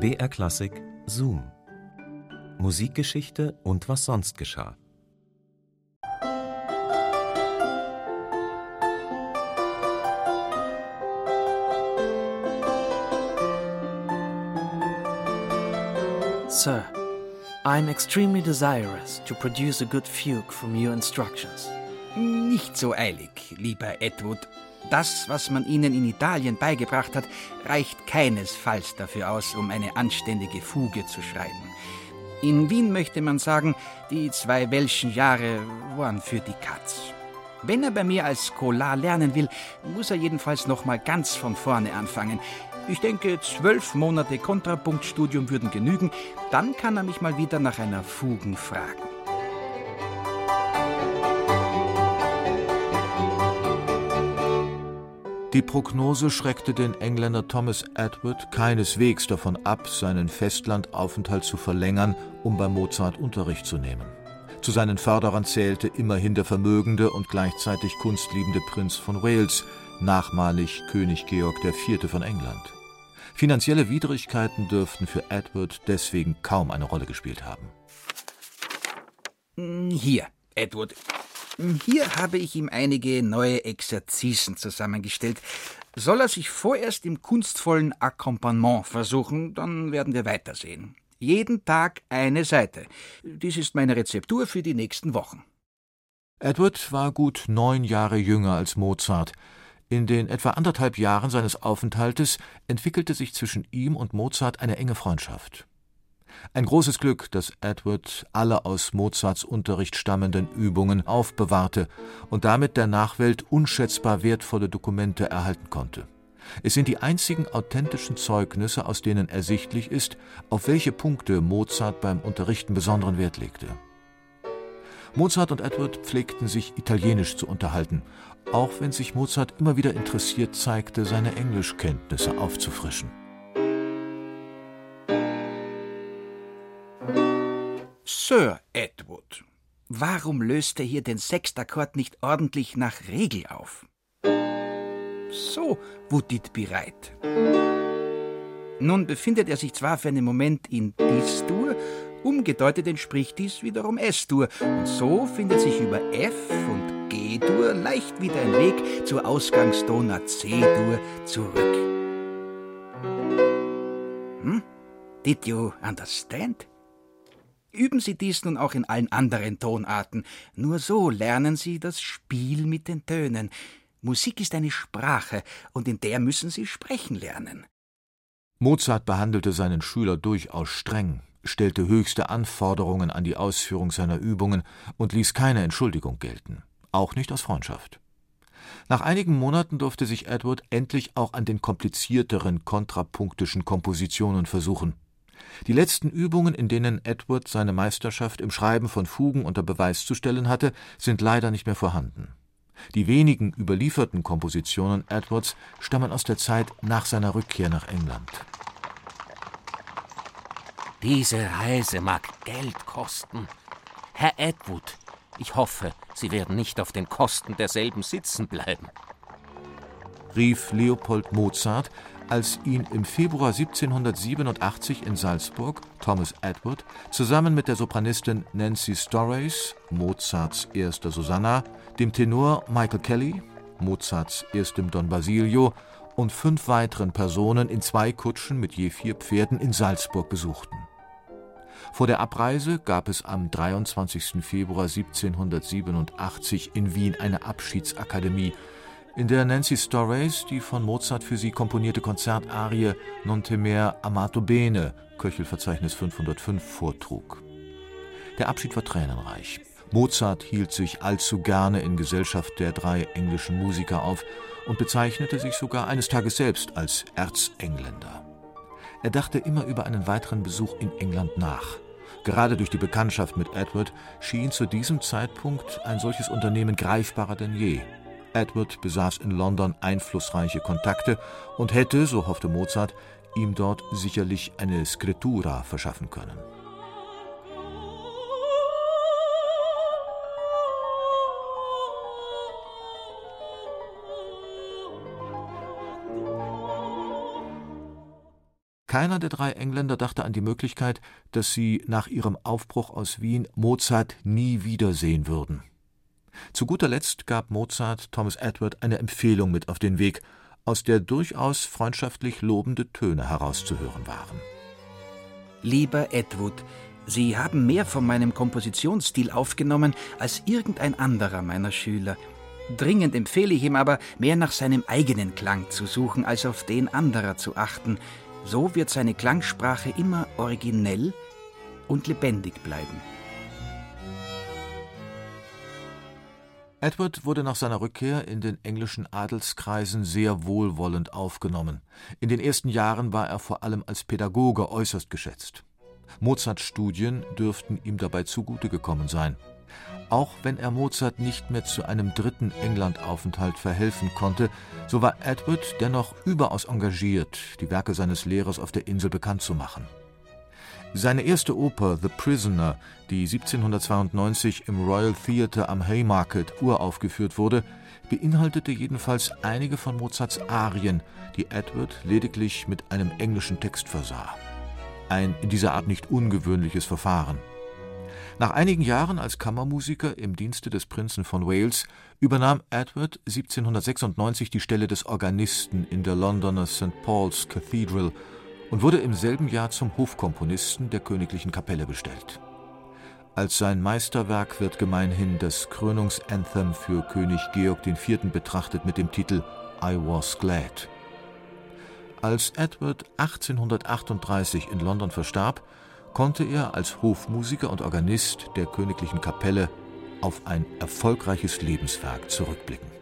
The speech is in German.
BR Klassik Zoom. Musikgeschichte und was sonst geschah. Sir, I am extremely desirous to produce a good fugue from your instructions. Nicht so eilig, lieber Edward. Das, was man Ihnen in Italien beigebracht hat, reicht keinesfalls dafür aus, um eine anständige Fuge zu schreiben. In Wien möchte man sagen, die zwei welschen Jahre waren für die Katz. Wenn er bei mir als Scholar lernen will, muss er jedenfalls noch mal ganz von vorne anfangen. Ich denke, zwölf Monate Kontrapunktstudium würden genügen. Dann kann er mich mal wieder nach einer Fugen fragen. Die Prognose schreckte den Engländer Thomas Edward keineswegs davon ab, seinen Festlandaufenthalt zu verlängern, um bei Mozart Unterricht zu nehmen. Zu seinen Förderern zählte immerhin der vermögende und gleichzeitig kunstliebende Prinz von Wales, nachmalig König Georg IV. von England. Finanzielle Widrigkeiten dürften für Edward deswegen kaum eine Rolle gespielt haben. Hier, Edward, hier habe ich ihm einige neue Exerzisen zusammengestellt. Soll er sich vorerst im kunstvollen Akkompagnement versuchen, dann werden wir weitersehen. Jeden Tag eine Seite. Dies ist meine Rezeptur für die nächsten Wochen. Edward war gut neun Jahre jünger als Mozart. In den etwa anderthalb Jahren seines Aufenthaltes entwickelte sich zwischen ihm und Mozart eine enge Freundschaft. Ein großes Glück, dass Edward alle aus Mozarts Unterricht stammenden Übungen aufbewahrte und damit der Nachwelt unschätzbar wertvolle Dokumente erhalten konnte. Es sind die einzigen authentischen Zeugnisse, aus denen ersichtlich ist, auf welche Punkte Mozart beim Unterrichten besonderen Wert legte. Mozart und Edward pflegten sich italienisch zu unterhalten, auch wenn sich Mozart immer wieder interessiert zeigte, seine Englischkenntnisse aufzufrischen. Sir Edward, warum löst er hier den Sechstakkord nicht ordentlich nach Regel auf? So, Wudit bereit. Nun befindet er sich zwar für einen Moment in Dis-Dur, umgedeutet entspricht dies wiederum S-Dur, und so findet sich über F und G-Dur leicht wieder ein Weg zur Ausgangstona C-Dur zurück. Hm? Did you understand? Üben Sie dies nun auch in allen anderen Tonarten. Nur so lernen Sie das Spiel mit den Tönen. Musik ist eine Sprache, und in der müssen Sie sprechen lernen. Mozart behandelte seinen Schüler durchaus streng, stellte höchste Anforderungen an die Ausführung seiner Übungen und ließ keine Entschuldigung gelten, auch nicht aus Freundschaft. Nach einigen Monaten durfte sich Edward endlich auch an den komplizierteren kontrapunktischen Kompositionen versuchen. Die letzten Übungen, in denen Edward seine Meisterschaft im Schreiben von Fugen unter Beweis zu stellen hatte, sind leider nicht mehr vorhanden. Die wenigen überlieferten Kompositionen Edwards stammen aus der Zeit nach seiner Rückkehr nach England. Diese Reise mag Geld kosten. Herr Edward, ich hoffe, Sie werden nicht auf den Kosten derselben sitzen bleiben. rief Leopold Mozart, als ihn im Februar 1787 in Salzburg Thomas Edward zusammen mit der Sopranistin Nancy Storace, Mozarts erster Susanna, dem Tenor Michael Kelly, Mozarts erstem Don Basilio und fünf weiteren Personen in zwei Kutschen mit je vier Pferden in Salzburg besuchten. Vor der Abreise gab es am 23. Februar 1787 in Wien eine Abschiedsakademie, in der Nancy Storace die von Mozart für sie komponierte Konzertarie Non temer amato bene, Köchelverzeichnis 505, vortrug. Der Abschied war tränenreich. Mozart hielt sich allzu gerne in Gesellschaft der drei englischen Musiker auf und bezeichnete sich sogar eines Tages selbst als Erzengländer. Er dachte immer über einen weiteren Besuch in England nach. Gerade durch die Bekanntschaft mit Edward schien zu diesem Zeitpunkt ein solches Unternehmen greifbarer denn je. Edward besaß in London einflussreiche Kontakte und hätte, so hoffte Mozart, ihm dort sicherlich eine Skritura verschaffen können Keiner der drei Engländer dachte an die Möglichkeit, dass sie nach ihrem Aufbruch aus Wien Mozart nie wiedersehen würden. Zu guter Letzt gab Mozart Thomas Edward eine Empfehlung mit auf den Weg, aus der durchaus freundschaftlich lobende Töne herauszuhören waren. Lieber Edward, Sie haben mehr von meinem Kompositionsstil aufgenommen als irgendein anderer meiner Schüler. Dringend empfehle ich ihm aber, mehr nach seinem eigenen Klang zu suchen, als auf den anderer zu achten. So wird seine Klangsprache immer originell und lebendig bleiben. Edward wurde nach seiner Rückkehr in den englischen Adelskreisen sehr wohlwollend aufgenommen. In den ersten Jahren war er vor allem als Pädagoge äußerst geschätzt. Mozarts Studien dürften ihm dabei zugute gekommen sein. Auch wenn er Mozart nicht mehr zu einem dritten Englandaufenthalt verhelfen konnte, so war Edward dennoch überaus engagiert, die Werke seines Lehrers auf der Insel bekannt zu machen. Seine erste Oper The Prisoner, die 1792 im Royal Theatre am Haymarket uraufgeführt wurde, beinhaltete jedenfalls einige von Mozarts Arien, die Edward lediglich mit einem englischen Text versah. Ein in dieser Art nicht ungewöhnliches Verfahren. Nach einigen Jahren als Kammermusiker im Dienste des Prinzen von Wales übernahm Edward 1796 die Stelle des Organisten in der Londoner St. Paul's Cathedral und wurde im selben Jahr zum Hofkomponisten der königlichen Kapelle bestellt. Als sein Meisterwerk wird gemeinhin das Krönungsanthem für König Georg IV. betrachtet mit dem Titel I Was Glad. Als Edward 1838 in London verstarb, konnte er als Hofmusiker und Organist der königlichen Kapelle auf ein erfolgreiches Lebenswerk zurückblicken